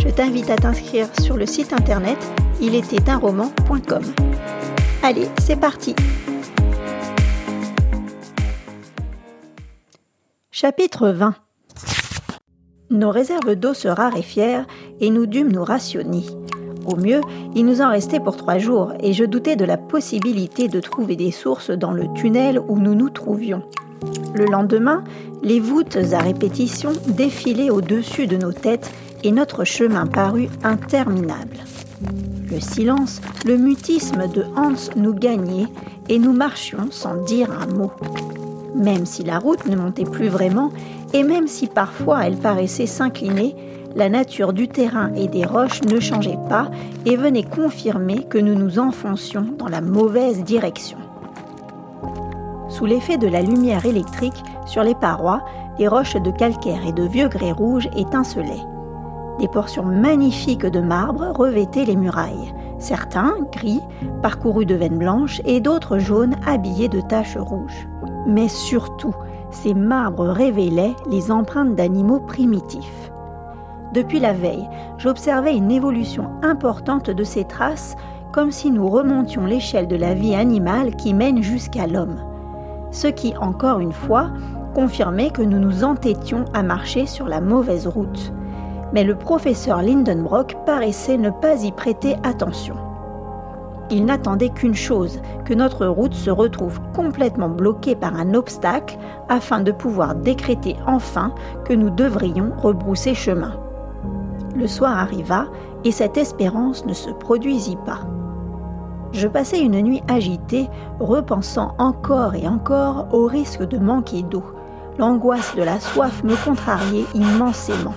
je t'invite à t'inscrire sur le site internet roman.com. Allez, c'est parti Chapitre 20 Nos réserves d'eau se raréfièrent et nous dûmes nous rationner. Au mieux, il nous en restait pour trois jours et je doutais de la possibilité de trouver des sources dans le tunnel où nous nous trouvions. Le lendemain, les voûtes à répétition défilaient au-dessus de nos têtes et notre chemin parut interminable. Le silence, le mutisme de Hans nous gagnait et nous marchions sans dire un mot. Même si la route ne montait plus vraiment et même si parfois elle paraissait s'incliner, la nature du terrain et des roches ne changeait pas et venait confirmer que nous nous enfoncions dans la mauvaise direction. Sous l'effet de la lumière électrique sur les parois, les roches de calcaire et de vieux grès rouge étincelaient. Des portions magnifiques de marbre revêtaient les murailles, certains gris, parcourus de veines blanches, et d'autres jaunes habillés de taches rouges. Mais surtout, ces marbres révélaient les empreintes d'animaux primitifs. Depuis la veille, j'observais une évolution importante de ces traces, comme si nous remontions l'échelle de la vie animale qui mène jusqu'à l'homme. Ce qui, encore une fois, confirmait que nous nous entêtions à marcher sur la mauvaise route. Mais le professeur Lindenbrock paraissait ne pas y prêter attention. Il n'attendait qu'une chose, que notre route se retrouve complètement bloquée par un obstacle afin de pouvoir décréter enfin que nous devrions rebrousser chemin. Le soir arriva et cette espérance ne se produisit pas. Je passai une nuit agitée, repensant encore et encore au risque de manquer d'eau. L'angoisse de la soif me contrariait immensément.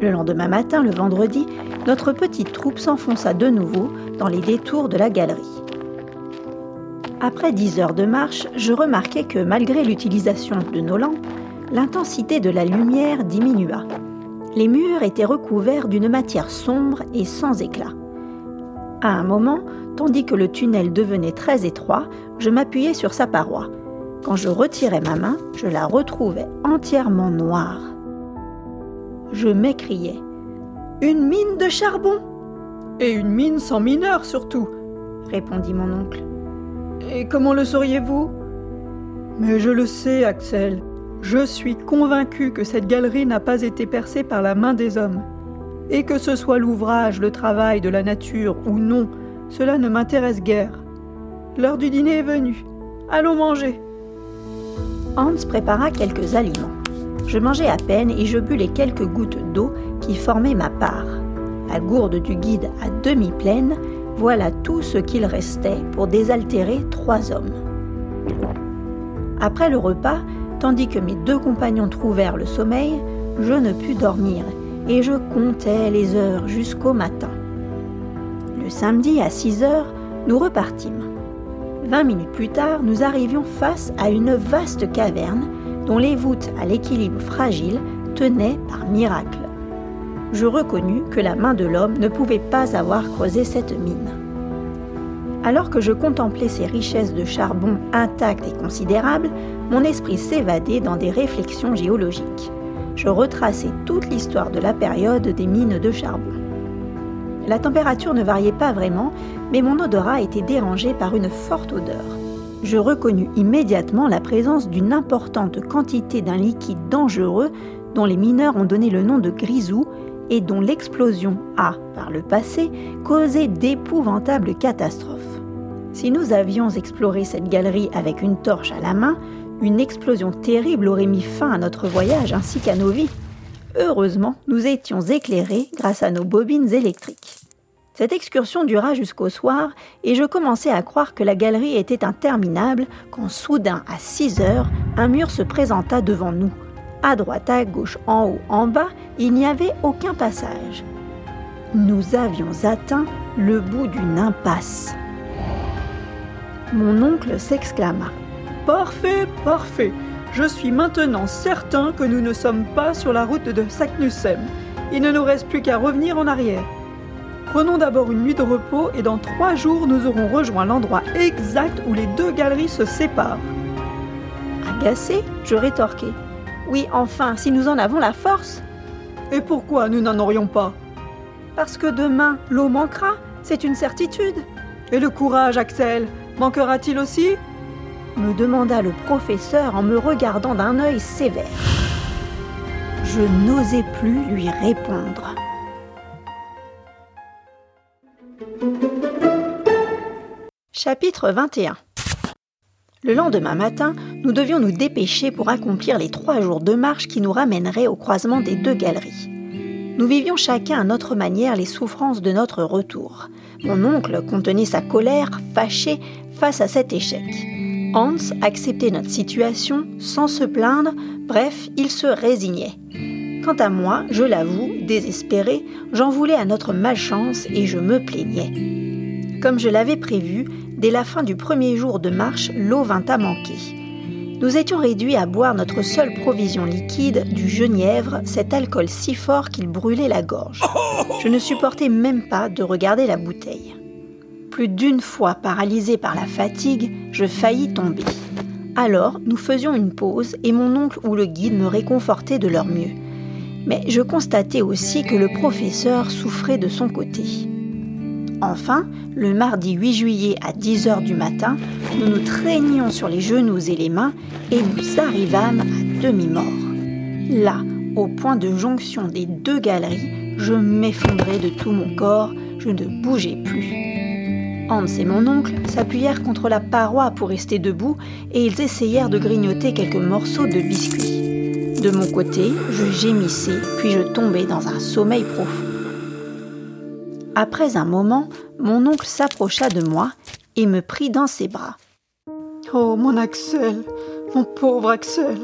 Le lendemain matin, le vendredi, notre petite troupe s'enfonça de nouveau dans les détours de la galerie. Après dix heures de marche, je remarquai que malgré l'utilisation de nos lampes, l'intensité de la lumière diminua. Les murs étaient recouverts d'une matière sombre et sans éclat. À un moment, tandis que le tunnel devenait très étroit, je m'appuyais sur sa paroi. Quand je retirais ma main, je la retrouvais entièrement noire. Je m'écriai Une mine de charbon? Et une mine sans mineur surtout répondit mon oncle. Et comment le sauriez-vous? Mais je le sais, Axel. Je suis convaincu que cette galerie n'a pas été percée par la main des hommes. Et que ce soit l'ouvrage, le travail de la nature ou non, cela ne m'intéresse guère. L'heure du dîner est venue. Allons manger. Hans prépara quelques aliments. Je mangeai à peine et je bus les quelques gouttes d'eau qui formaient ma part. La gourde du guide à demi pleine, voilà tout ce qu'il restait pour désaltérer trois hommes. Après le repas, Tandis que mes deux compagnons trouvèrent le sommeil, je ne pus dormir et je comptais les heures jusqu'au matin. Le samedi à 6 heures, nous repartîmes. Vingt minutes plus tard, nous arrivions face à une vaste caverne dont les voûtes à l'équilibre fragile tenaient par miracle. Je reconnus que la main de l'homme ne pouvait pas avoir creusé cette mine. Alors que je contemplais ces richesses de charbon intactes et considérables, mon esprit s'évadait dans des réflexions géologiques. Je retraçais toute l'histoire de la période des mines de charbon. La température ne variait pas vraiment, mais mon odorat était dérangé par une forte odeur. Je reconnus immédiatement la présence d'une importante quantité d'un liquide dangereux dont les mineurs ont donné le nom de grisou et dont l'explosion a, par le passé, causé d'épouvantables catastrophes. Si nous avions exploré cette galerie avec une torche à la main, une explosion terrible aurait mis fin à notre voyage ainsi qu'à nos vies. Heureusement, nous étions éclairés grâce à nos bobines électriques. Cette excursion dura jusqu'au soir et je commençais à croire que la galerie était interminable quand soudain, à 6 heures, un mur se présenta devant nous. À droite, à gauche, en haut, en bas, il n'y avait aucun passage. Nous avions atteint le bout d'une impasse. Mon oncle s'exclama. Parfait, parfait. Je suis maintenant certain que nous ne sommes pas sur la route de Saknussemm. Il ne nous reste plus qu'à revenir en arrière. Prenons d'abord une nuit de repos et dans trois jours nous aurons rejoint l'endroit exact où les deux galeries se séparent. Agacé, je rétorquai. Oui, enfin, si nous en avons la force. Et pourquoi nous n'en aurions pas? Parce que demain, l'eau manquera, c'est une certitude. Et le courage, Axel, manquera-t-il aussi? Me demanda le professeur en me regardant d'un œil sévère. Je n'osais plus lui répondre. Chapitre 21 Le lendemain matin, nous devions nous dépêcher pour accomplir les trois jours de marche qui nous ramèneraient au croisement des deux galeries. Nous vivions chacun à notre manière les souffrances de notre retour. Mon oncle contenait sa colère, fâché face à cet échec. Hans acceptait notre situation sans se plaindre, bref, il se résignait. Quant à moi, je l'avoue, désespéré, j'en voulais à notre malchance et je me plaignais. Comme je l'avais prévu, dès la fin du premier jour de marche, l'eau vint à manquer. Nous étions réduits à boire notre seule provision liquide, du genièvre, cet alcool si fort qu'il brûlait la gorge. Je ne supportais même pas de regarder la bouteille. Plus d'une fois paralysé par la fatigue, je faillis tomber. Alors, nous faisions une pause et mon oncle ou le guide me réconfortait de leur mieux. Mais je constatais aussi que le professeur souffrait de son côté. Enfin, le mardi 8 juillet à 10 heures du matin, nous nous traînions sur les genoux et les mains et nous arrivâmes à demi-mort. Là, au point de jonction des deux galeries, je m'effondrais de tout mon corps, je ne bougeais plus. Hans et mon oncle s'appuyèrent contre la paroi pour rester debout et ils essayèrent de grignoter quelques morceaux de biscuits. De mon côté, je gémissais, puis je tombais dans un sommeil profond. Après un moment, mon oncle s'approcha de moi et me prit dans ses bras. Oh, mon Axel, mon pauvre Axel.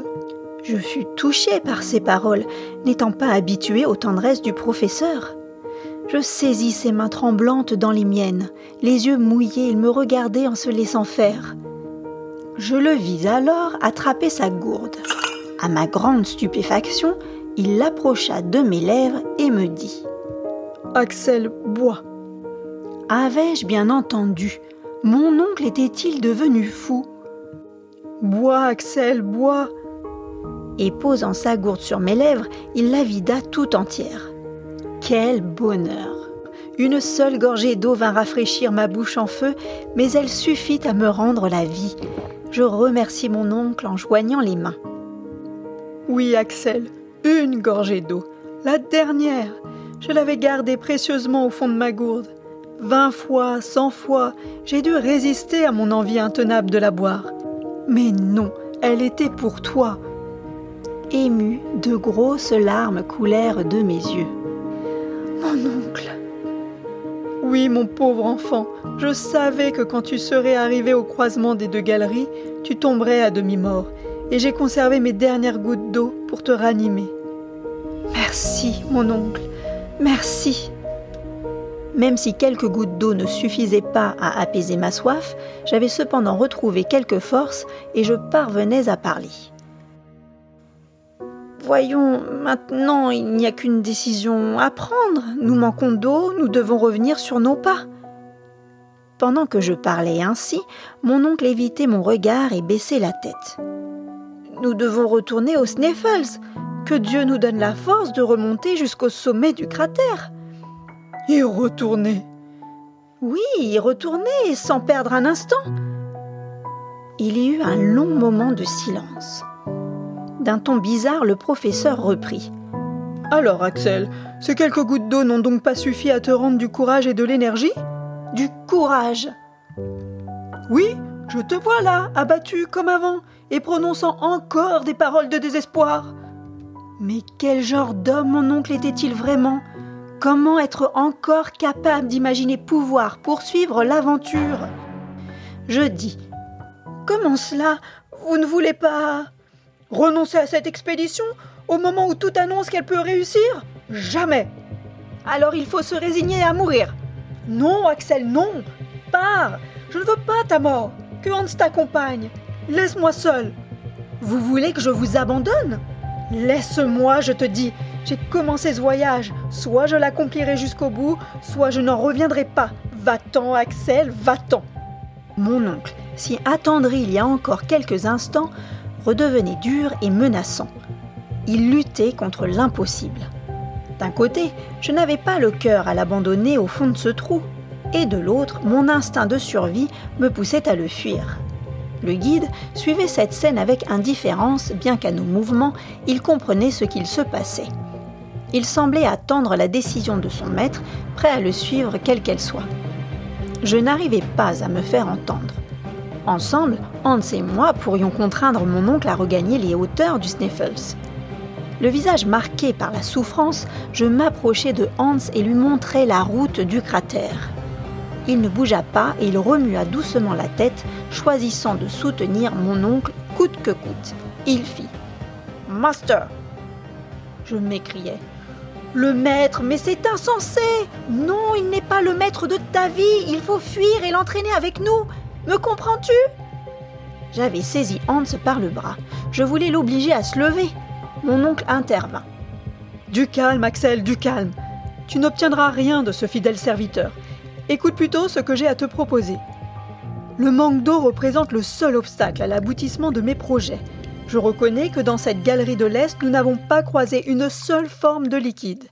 Je fus touchée par ces paroles, n'étant pas habituée aux tendresses du professeur. Je saisis ses mains tremblantes dans les miennes. Les yeux mouillés, il me regardait en se laissant faire. Je le vis alors attraper sa gourde. À ma grande stupéfaction, il l'approcha de mes lèvres et me dit Axel, bois. Avais-je bien entendu? Mon oncle était-il devenu fou? Bois, Axel, bois. Et posant sa gourde sur mes lèvres, il la vida tout entière. Quel bonheur Une seule gorgée d'eau vint rafraîchir ma bouche en feu, mais elle suffit à me rendre la vie. Je remercie mon oncle en joignant les mains. Oui, Axel, une gorgée d'eau, la dernière. Je l'avais gardée précieusement au fond de ma gourde. Vingt fois, cent fois, j'ai dû résister à mon envie intenable de la boire. Mais non, elle était pour toi. Ému, de grosses larmes coulèrent de mes yeux. Mon oncle. Oui, mon pauvre enfant, je savais que quand tu serais arrivé au croisement des deux galeries, tu tomberais à demi-mort, et j'ai conservé mes dernières gouttes d'eau pour te ranimer. Merci, mon oncle, merci. Même si quelques gouttes d'eau ne suffisaient pas à apaiser ma soif, j'avais cependant retrouvé quelques forces et je parvenais à parler. Voyons, maintenant il n'y a qu'une décision à prendre. Nous manquons d'eau, nous devons revenir sur nos pas. Pendant que je parlais ainsi, mon oncle évitait mon regard et baissait la tête. Nous devons retourner aux Sneffels. Que Dieu nous donne la force de remonter jusqu'au sommet du cratère. Et retourner Oui, retourner sans perdre un instant. Il y eut un long moment de silence. D'un ton bizarre, le professeur reprit. Alors, Axel, ces quelques gouttes d'eau n'ont donc pas suffi à te rendre du courage et de l'énergie? Du courage Oui, je te vois là, abattu comme avant, et prononçant encore des paroles de désespoir. Mais quel genre d'homme mon oncle était-il vraiment? Comment être encore capable d'imaginer pouvoir poursuivre l'aventure? Je dis Comment cela? Vous ne voulez pas Renoncer à cette expédition au moment où tout annonce qu'elle peut réussir? Jamais! Alors il faut se résigner à mourir. Non, Axel, non! Pars! Je ne veux pas ta mort. Que Hans t'accompagne. Laisse-moi seul. Vous voulez que je vous abandonne? Laisse-moi, je te dis J'ai commencé ce voyage. Soit je l'accomplirai jusqu'au bout, soit je n'en reviendrai pas. Va-t'en, Axel, va-t'en Mon oncle, si attendri il y a encore quelques instants, redevenait dur et menaçant. Il luttait contre l'impossible. D'un côté, je n'avais pas le cœur à l'abandonner au fond de ce trou, et de l'autre, mon instinct de survie me poussait à le fuir. Le guide suivait cette scène avec indifférence, bien qu'à nos mouvements, il comprenait ce qu'il se passait. Il semblait attendre la décision de son maître, prêt à le suivre quelle qu'elle soit. Je n'arrivais pas à me faire entendre. Ensemble, Hans et moi pourrions contraindre mon oncle à regagner les hauteurs du Sniffles. Le visage marqué par la souffrance, je m'approchai de Hans et lui montrai la route du cratère. Il ne bougea pas et il remua doucement la tête, choisissant de soutenir mon oncle coûte que coûte. Il fit Master Je m'écriai. Le maître, mais c'est insensé Non, il n'est pas le maître de ta vie, il faut fuir et l'entraîner avec nous me comprends-tu? J'avais saisi Hans par le bras. Je voulais l'obliger à se lever. Mon oncle intervint. Du calme, Axel, du calme. Tu n'obtiendras rien de ce fidèle serviteur. Écoute plutôt ce que j'ai à te proposer. Le manque d'eau représente le seul obstacle à l'aboutissement de mes projets. Je reconnais que dans cette galerie de l'Est, nous n'avons pas croisé une seule forme de liquide.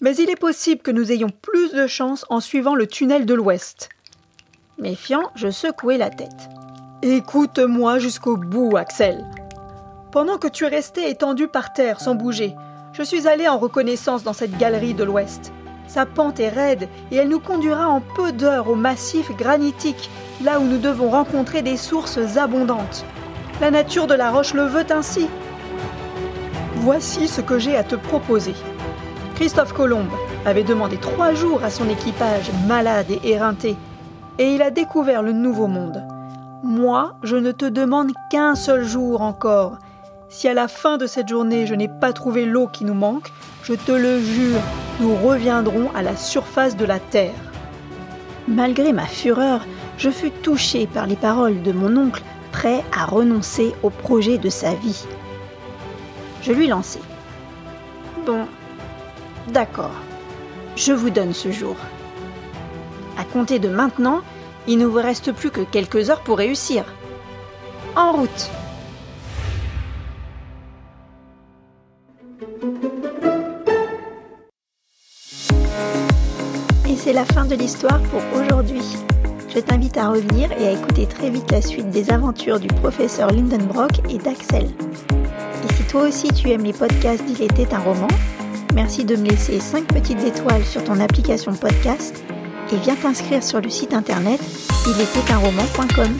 Mais il est possible que nous ayons plus de chance en suivant le tunnel de l'Ouest. Méfiant, je secouai la tête. Écoute-moi jusqu'au bout, Axel. Pendant que tu restais étendu par terre sans bouger, je suis allé en reconnaissance dans cette galerie de l'Ouest. Sa pente est raide et elle nous conduira en peu d'heures au massif granitique, là où nous devons rencontrer des sources abondantes. La nature de la roche le veut ainsi. Voici ce que j'ai à te proposer. Christophe Colomb avait demandé trois jours à son équipage malade et éreinté et il a découvert le nouveau monde. Moi, je ne te demande qu'un seul jour encore. Si à la fin de cette journée je n'ai pas trouvé l'eau qui nous manque, je te le jure, nous reviendrons à la surface de la terre. Malgré ma fureur, je fus touché par les paroles de mon oncle, prêt à renoncer au projet de sa vie. Je lui lançai. Bon, d'accord, je vous donne ce jour. À compter de maintenant, il ne vous reste plus que quelques heures pour réussir. En route c'est la fin de l'histoire pour aujourd'hui. Je t'invite à revenir et à écouter très vite la suite des aventures du professeur Lindenbrock et d'Axel. Et si toi aussi tu aimes les podcasts d'Il était un roman, merci de me laisser 5 petites étoiles sur ton application podcast et viens t'inscrire sur le site internet roman.com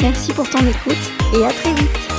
Merci pour ton écoute et à très vite